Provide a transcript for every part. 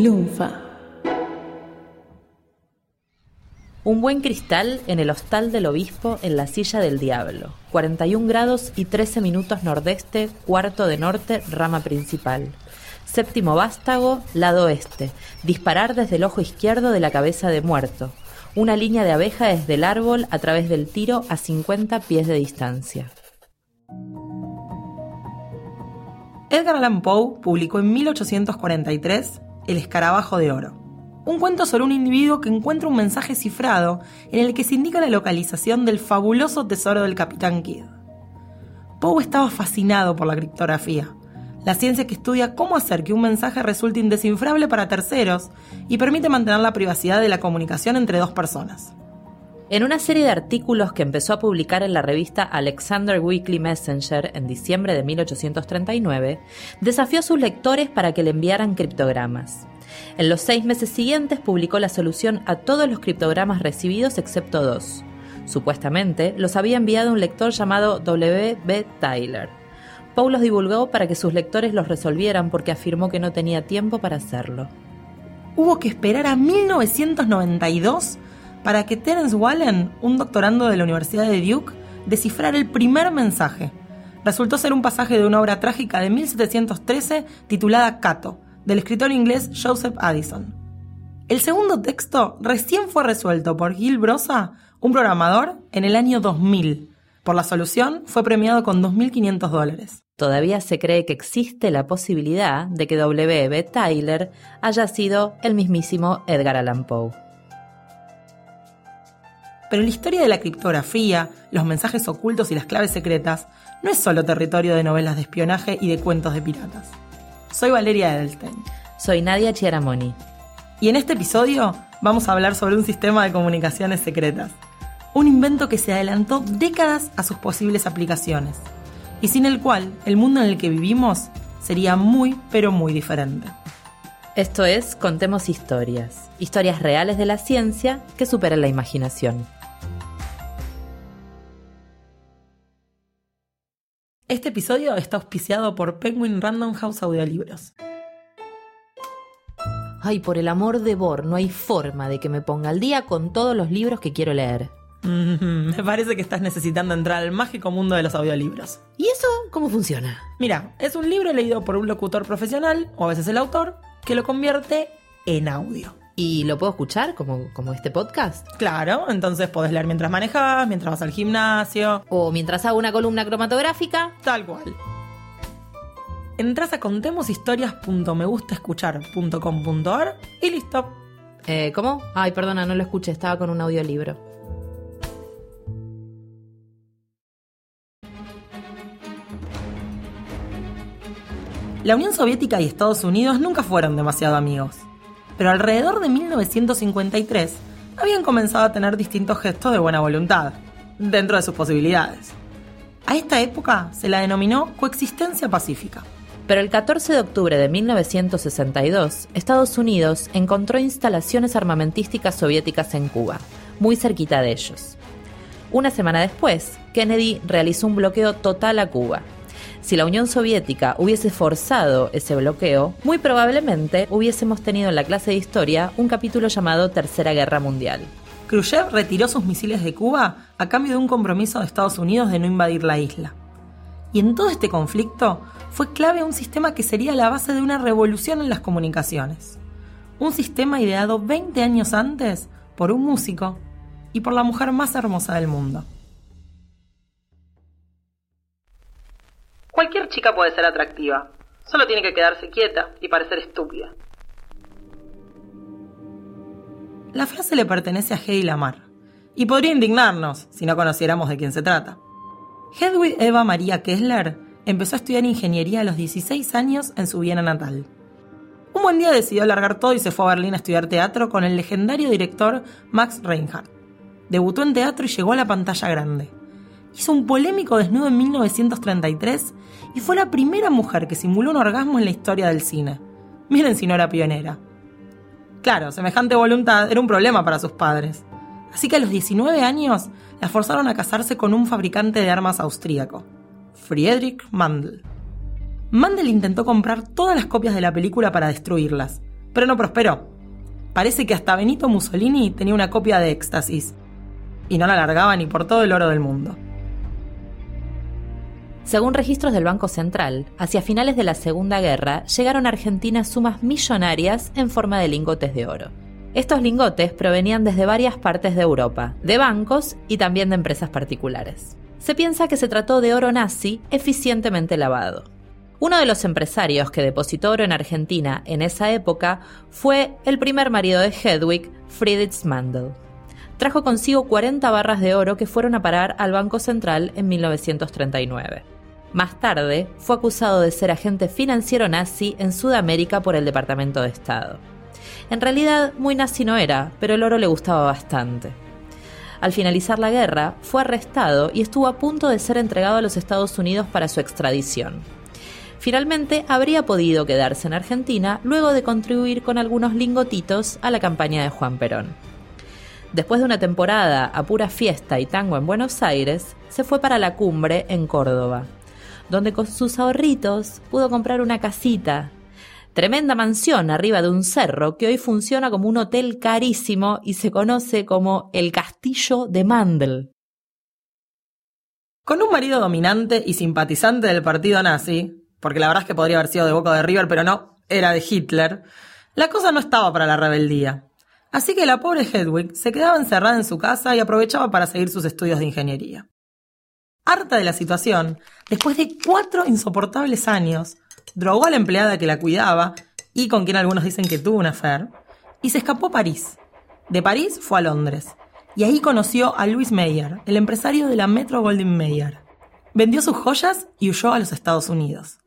Lunfa. Un buen cristal en el hostal del obispo en la silla del diablo. 41 grados y 13 minutos nordeste, cuarto de norte, rama principal. Séptimo vástago, lado oeste. Disparar desde el ojo izquierdo de la cabeza de muerto. Una línea de abeja desde el árbol a través del tiro a 50 pies de distancia. Edgar Allan Poe publicó en 1843 El escarabajo de oro, un cuento sobre un individuo que encuentra un mensaje cifrado en el que se indica la localización del fabuloso tesoro del Capitán Kidd. Poe estaba fascinado por la criptografía, la ciencia que estudia cómo hacer que un mensaje resulte indescifrable para terceros y permite mantener la privacidad de la comunicación entre dos personas. En una serie de artículos que empezó a publicar en la revista Alexander Weekly Messenger en diciembre de 1839, desafió a sus lectores para que le enviaran criptogramas. En los seis meses siguientes publicó la solución a todos los criptogramas recibidos excepto dos. Supuestamente los había enviado un lector llamado W. B. Tyler. Poe los divulgó para que sus lectores los resolvieran porque afirmó que no tenía tiempo para hacerlo. Hubo que esperar a 1992 para que Terence Wallen, un doctorando de la Universidad de Duke, descifrara el primer mensaje. Resultó ser un pasaje de una obra trágica de 1713 titulada Cato, del escritor inglés Joseph Addison. El segundo texto recién fue resuelto por Gil Brosa, un programador, en el año 2000. Por la solución fue premiado con 2.500 dólares. Todavía se cree que existe la posibilidad de que W. B. Tyler haya sido el mismísimo Edgar Allan Poe. Pero la historia de la criptografía, los mensajes ocultos y las claves secretas no es solo territorio de novelas de espionaje y de cuentos de piratas. Soy Valeria Edelstein. Soy Nadia Chiaramoni. Y en este episodio vamos a hablar sobre un sistema de comunicaciones secretas. Un invento que se adelantó décadas a sus posibles aplicaciones. Y sin el cual el mundo en el que vivimos sería muy, pero muy diferente. Esto es Contemos Historias, historias reales de la ciencia que superan la imaginación. Este episodio está auspiciado por Penguin Random House Audiolibros. Ay, por el amor de Bor, no hay forma de que me ponga al día con todos los libros que quiero leer. Mm, me parece que estás necesitando entrar al mágico mundo de los audiolibros. ¿Y eso cómo funciona? Mira, es un libro leído por un locutor profesional, o a veces el autor, que lo convierte en audio. ¿Y lo puedo escuchar como, como este podcast? Claro, entonces podés leer mientras manejas, mientras vas al gimnasio. O mientras hago una columna cromatográfica. Tal cual. Entras a contemoshistorias.megustaescuchar.com.ar y listo. Eh, ¿Cómo? Ay, perdona, no lo escuché, estaba con un audiolibro. La Unión Soviética y Estados Unidos nunca fueron demasiado amigos pero alrededor de 1953 habían comenzado a tener distintos gestos de buena voluntad, dentro de sus posibilidades. A esta época se la denominó coexistencia pacífica. Pero el 14 de octubre de 1962, Estados Unidos encontró instalaciones armamentísticas soviéticas en Cuba, muy cerquita de ellos. Una semana después, Kennedy realizó un bloqueo total a Cuba, si la Unión Soviética hubiese forzado ese bloqueo, muy probablemente hubiésemos tenido en la clase de historia un capítulo llamado Tercera Guerra Mundial. Khrushchev retiró sus misiles de Cuba a cambio de un compromiso de Estados Unidos de no invadir la isla. Y en todo este conflicto fue clave un sistema que sería la base de una revolución en las comunicaciones. Un sistema ideado 20 años antes por un músico y por la mujer más hermosa del mundo. Cualquier chica puede ser atractiva, solo tiene que quedarse quieta y parecer estúpida. La frase le pertenece a Hedy Lamar, y podría indignarnos si no conociéramos de quién se trata. Hedwig Eva María Kessler empezó a estudiar ingeniería a los 16 años en su Viena natal. Un buen día decidió largar todo y se fue a Berlín a estudiar teatro con el legendario director Max Reinhardt. Debutó en teatro y llegó a la pantalla grande hizo un polémico desnudo en 1933 y fue la primera mujer que simuló un orgasmo en la historia del cine. Miren si no era pionera. Claro, semejante voluntad era un problema para sus padres. Así que a los 19 años la forzaron a casarse con un fabricante de armas austríaco, Friedrich Mandel. Mandel intentó comprar todas las copias de la película para destruirlas, pero no prosperó. Parece que hasta Benito Mussolini tenía una copia de Éxtasis, y no la largaba ni por todo el oro del mundo. Según registros del Banco Central, hacia finales de la Segunda Guerra llegaron a Argentina sumas millonarias en forma de lingotes de oro. Estos lingotes provenían desde varias partes de Europa, de bancos y también de empresas particulares. Se piensa que se trató de oro nazi eficientemente lavado. Uno de los empresarios que depositó oro en Argentina en esa época fue el primer marido de Hedwig, Friedrich Mandel. Trajo consigo 40 barras de oro que fueron a parar al Banco Central en 1939. Más tarde, fue acusado de ser agente financiero nazi en Sudamérica por el Departamento de Estado. En realidad, muy nazi no era, pero el oro le gustaba bastante. Al finalizar la guerra, fue arrestado y estuvo a punto de ser entregado a los Estados Unidos para su extradición. Finalmente, habría podido quedarse en Argentina luego de contribuir con algunos lingotitos a la campaña de Juan Perón. Después de una temporada a pura fiesta y tango en Buenos Aires, se fue para la cumbre en Córdoba, donde con sus ahorritos pudo comprar una casita. Tremenda mansión arriba de un cerro que hoy funciona como un hotel carísimo y se conoce como el Castillo de Mandel. Con un marido dominante y simpatizante del partido nazi, porque la verdad es que podría haber sido de Boca de River, pero no, era de Hitler, la cosa no estaba para la rebeldía. Así que la pobre Hedwig se quedaba encerrada en su casa y aprovechaba para seguir sus estudios de ingeniería harta de la situación, después de cuatro insoportables años, drogó a la empleada que la cuidaba y con quien algunos dicen que tuvo una affair, y se escapó a París. De París fue a Londres, y ahí conoció a Louis Meyer, el empresario de la Metro Goldwyn Mayer. Vendió sus joyas y huyó a los Estados Unidos.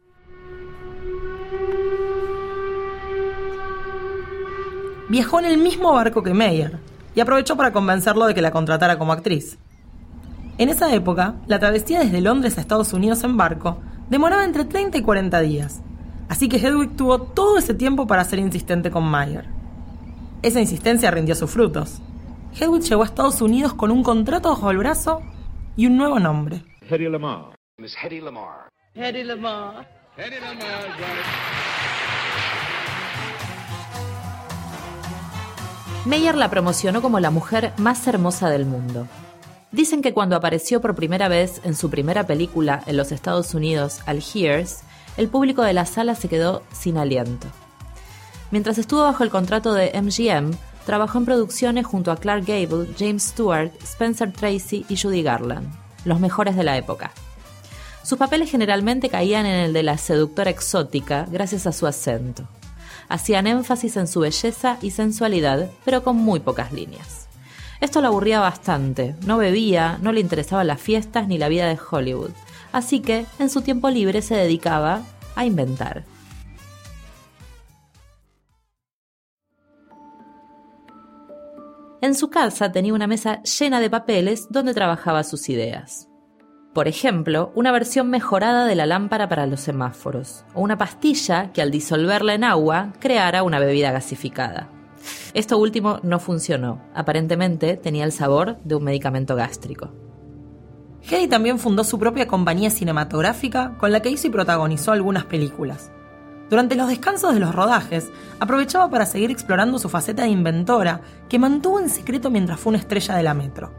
Viajó en el mismo barco que Meyer y aprovechó para convencerlo de que la contratara como actriz. En esa época, la travesía desde Londres a Estados Unidos en barco demoraba entre 30 y 40 días, así que Hedwig tuvo todo ese tiempo para ser insistente con Mayer. Esa insistencia rindió sus frutos. Hedwig llegó a Estados Unidos con un contrato bajo el brazo y un nuevo nombre. Hedy Lamar. Hedy Lamar. Hedy Lamar. Hedy Lamar. Meyer la promocionó como la mujer más hermosa del mundo. Dicen que cuando apareció por primera vez en su primera película en los Estados Unidos, Algiers, el público de la sala se quedó sin aliento. Mientras estuvo bajo el contrato de MGM, trabajó en producciones junto a Clark Gable, James Stewart, Spencer Tracy y Judy Garland, los mejores de la época. Sus papeles generalmente caían en el de la seductora exótica gracias a su acento. Hacían énfasis en su belleza y sensualidad, pero con muy pocas líneas. Esto lo aburría bastante, no bebía, no le interesaban las fiestas ni la vida de Hollywood, así que en su tiempo libre se dedicaba a inventar. En su casa tenía una mesa llena de papeles donde trabajaba sus ideas. Por ejemplo, una versión mejorada de la lámpara para los semáforos, o una pastilla que al disolverla en agua creara una bebida gasificada. Esto último no funcionó. Aparentemente tenía el sabor de un medicamento gástrico. Hedy también fundó su propia compañía cinematográfica con la que hizo y protagonizó algunas películas. Durante los descansos de los rodajes, aprovechaba para seguir explorando su faceta de inventora, que mantuvo en secreto mientras fue una estrella de la metro.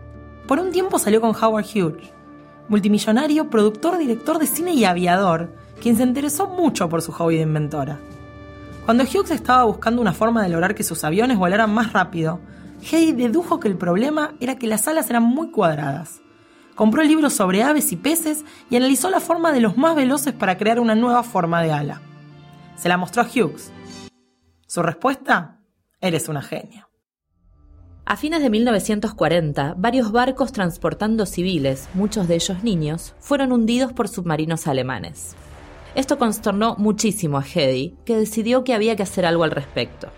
Por un tiempo salió con Howard Hughes, multimillonario, productor, director de cine y aviador, quien se interesó mucho por su hobby de inventora. Cuando Hughes estaba buscando una forma de lograr que sus aviones volaran más rápido, Hedy dedujo que el problema era que las alas eran muy cuadradas. Compró libros sobre aves y peces y analizó la forma de los más veloces para crear una nueva forma de ala. Se la mostró a Hughes. Su respuesta, eres una genio. A fines de 1940, varios barcos transportando civiles, muchos de ellos niños, fueron hundidos por submarinos alemanes. Esto consternó muchísimo a Hedy, que decidió que había que hacer algo al respecto.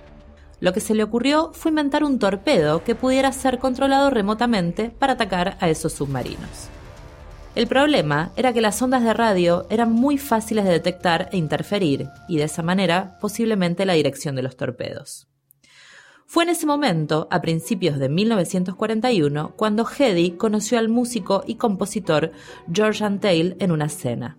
Lo que se le ocurrió fue inventar un torpedo que pudiera ser controlado remotamente para atacar a esos submarinos. El problema era que las ondas de radio eran muy fáciles de detectar e interferir, y de esa manera posiblemente la dirección de los torpedos. Fue en ese momento, a principios de 1941, cuando Hedy conoció al músico y compositor George Antheil en una cena.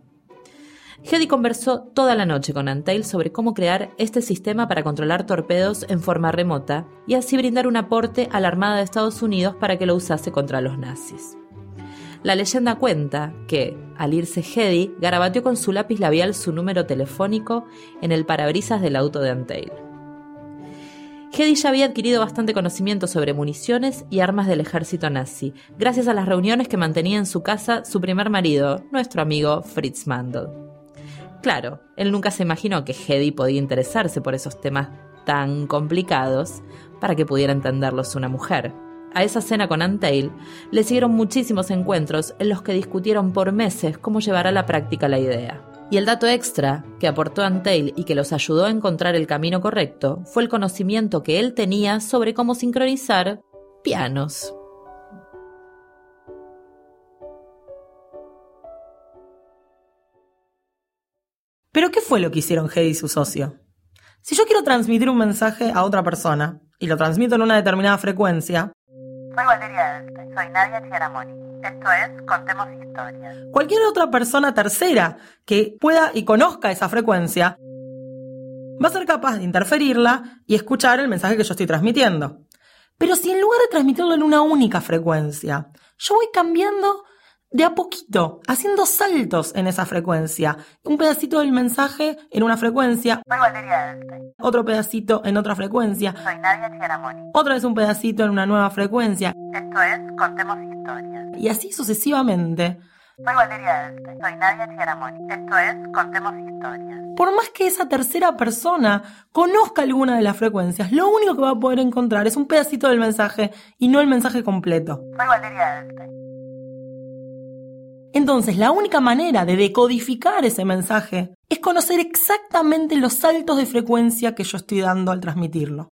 Hedy conversó toda la noche con Antail sobre cómo crear este sistema para controlar torpedos en forma remota y así brindar un aporte a la Armada de Estados Unidos para que lo usase contra los nazis. La leyenda cuenta que, al irse Hedy, garabateó con su lápiz labial su número telefónico en el parabrisas del auto de Antail. Hedy ya había adquirido bastante conocimiento sobre municiones y armas del ejército nazi, gracias a las reuniones que mantenía en su casa su primer marido, nuestro amigo Fritz Mandel. Claro, él nunca se imaginó que Hedy podía interesarse por esos temas tan complicados para que pudiera entenderlos una mujer. A esa cena con Antail le siguieron muchísimos encuentros en los que discutieron por meses cómo llevar a la práctica la idea. Y el dato extra que aportó Antail y que los ayudó a encontrar el camino correcto fue el conocimiento que él tenía sobre cómo sincronizar pianos. ¿Pero qué fue lo que hicieron Hedy y su socio? Si yo quiero transmitir un mensaje a otra persona y lo transmito en una determinada frecuencia, soy Valeria soy Nadia Chiaramoni. Esto es Contemos Historias. Cualquier otra persona tercera que pueda y conozca esa frecuencia va a ser capaz de interferirla y escuchar el mensaje que yo estoy transmitiendo. Pero si en lugar de transmitirlo en una única frecuencia, yo voy cambiando de a poquito, haciendo saltos en esa frecuencia. Un pedacito del mensaje en una frecuencia. Soy Valeria. Otro pedacito en otra frecuencia. Soy Nadia Chiaramoni. Otra vez un pedacito en una nueva frecuencia. Esto es Contemos Historias. Y así sucesivamente. Soy Valeria. Soy Nadia Chiaramoni. Esto es Contemos Historias. Por más que esa tercera persona conozca alguna de las frecuencias, lo único que va a poder encontrar es un pedacito del mensaje y no el mensaje completo. Soy Valeria. Entonces, la única manera de decodificar ese mensaje es conocer exactamente los saltos de frecuencia que yo estoy dando al transmitirlo.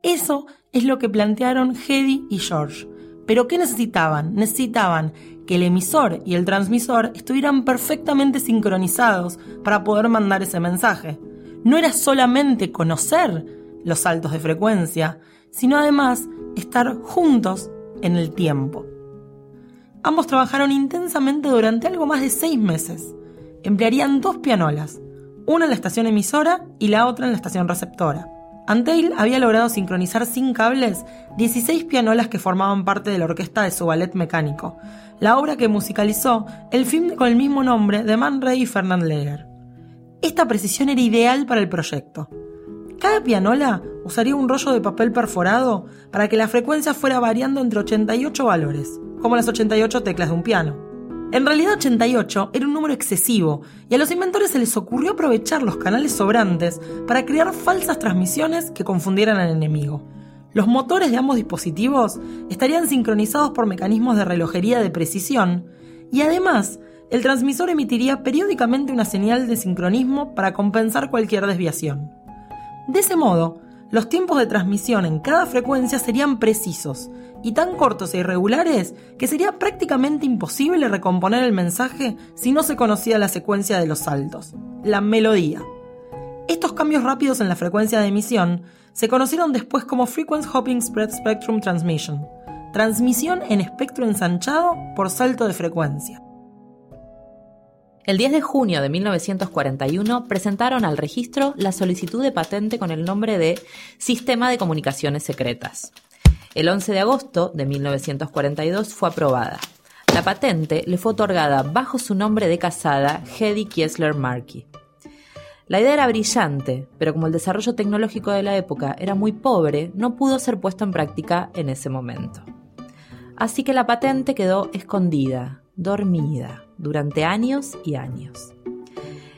Eso es lo que plantearon Hedy y George. Pero ¿qué necesitaban? Necesitaban que el emisor y el transmisor estuvieran perfectamente sincronizados para poder mandar ese mensaje. No era solamente conocer los saltos de frecuencia, sino además estar juntos en el tiempo. Ambos trabajaron intensamente durante algo más de seis meses. Emplearían dos pianolas, una en la estación emisora y la otra en la estación receptora. Antail había logrado sincronizar sin cables 16 pianolas que formaban parte de la orquesta de su ballet mecánico, la obra que musicalizó el film con el mismo nombre de Man Ray y Fernand Leger. Esta precisión era ideal para el proyecto. Cada pianola usaría un rollo de papel perforado para que la frecuencia fuera variando entre 88 valores, como las 88 teclas de un piano. En realidad 88 era un número excesivo y a los inventores se les ocurrió aprovechar los canales sobrantes para crear falsas transmisiones que confundieran al enemigo. Los motores de ambos dispositivos estarían sincronizados por mecanismos de relojería de precisión y además el transmisor emitiría periódicamente una señal de sincronismo para compensar cualquier desviación. De ese modo, los tiempos de transmisión en cada frecuencia serían precisos y tan cortos e irregulares que sería prácticamente imposible recomponer el mensaje si no se conocía la secuencia de los saltos, la melodía. Estos cambios rápidos en la frecuencia de emisión se conocieron después como Frequency Hopping Spread Spectrum Transmission, transmisión en espectro ensanchado por salto de frecuencia. El 10 de junio de 1941 presentaron al registro la solicitud de patente con el nombre de Sistema de Comunicaciones Secretas. El 11 de agosto de 1942 fue aprobada. La patente le fue otorgada bajo su nombre de casada, Hedy Kiesler Markey. La idea era brillante, pero como el desarrollo tecnológico de la época era muy pobre, no pudo ser puesto en práctica en ese momento. Así que la patente quedó escondida, dormida durante años y años.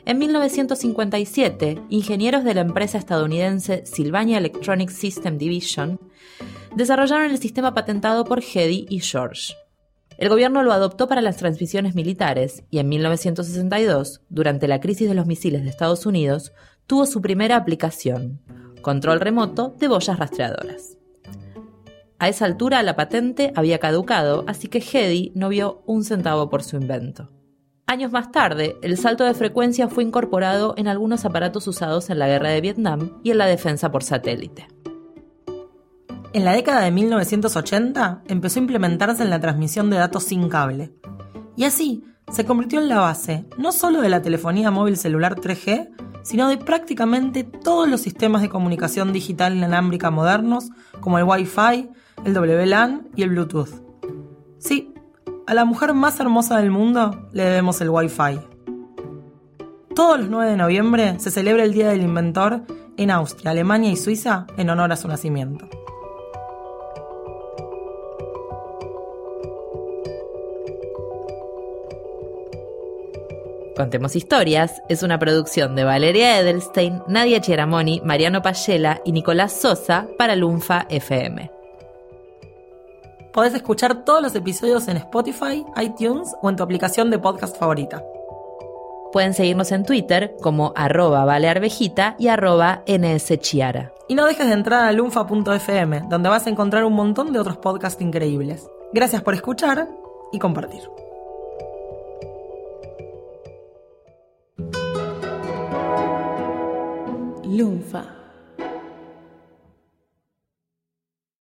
En 1957, ingenieros de la empresa estadounidense Sylvania Electronic System Division desarrollaron el sistema patentado por Hedy y George. El gobierno lo adoptó para las transmisiones militares y en 1962, durante la crisis de los misiles de Estados Unidos, tuvo su primera aplicación, control remoto de boyas rastreadoras. A esa altura la patente había caducado, así que Hedy no vio un centavo por su invento. Años más tarde, el salto de frecuencia fue incorporado en algunos aparatos usados en la guerra de Vietnam y en la defensa por satélite. En la década de 1980 empezó a implementarse en la transmisión de datos sin cable. Y así, se convirtió en la base no solo de la telefonía móvil celular 3G, sino de prácticamente todos los sistemas de comunicación digital inalámbrica modernos, como el Wi-Fi, el WLAN y el Bluetooth. Sí, a la mujer más hermosa del mundo le debemos el Wi-Fi. Todos los 9 de noviembre se celebra el Día del Inventor en Austria, Alemania y Suiza en honor a su nacimiento. Contemos Historias es una producción de Valeria Edelstein, Nadia Chiaramoni, Mariano Payela y Nicolás Sosa para Lunfa FM. Podés escuchar todos los episodios en Spotify, iTunes o en tu aplicación de podcast favorita. Pueden seguirnos en Twitter como arroba valearvejita y arroba nschiara. Y no dejes de entrar a lunfa.fm, donde vas a encontrar un montón de otros podcasts increíbles. Gracias por escuchar y compartir. Lunfa.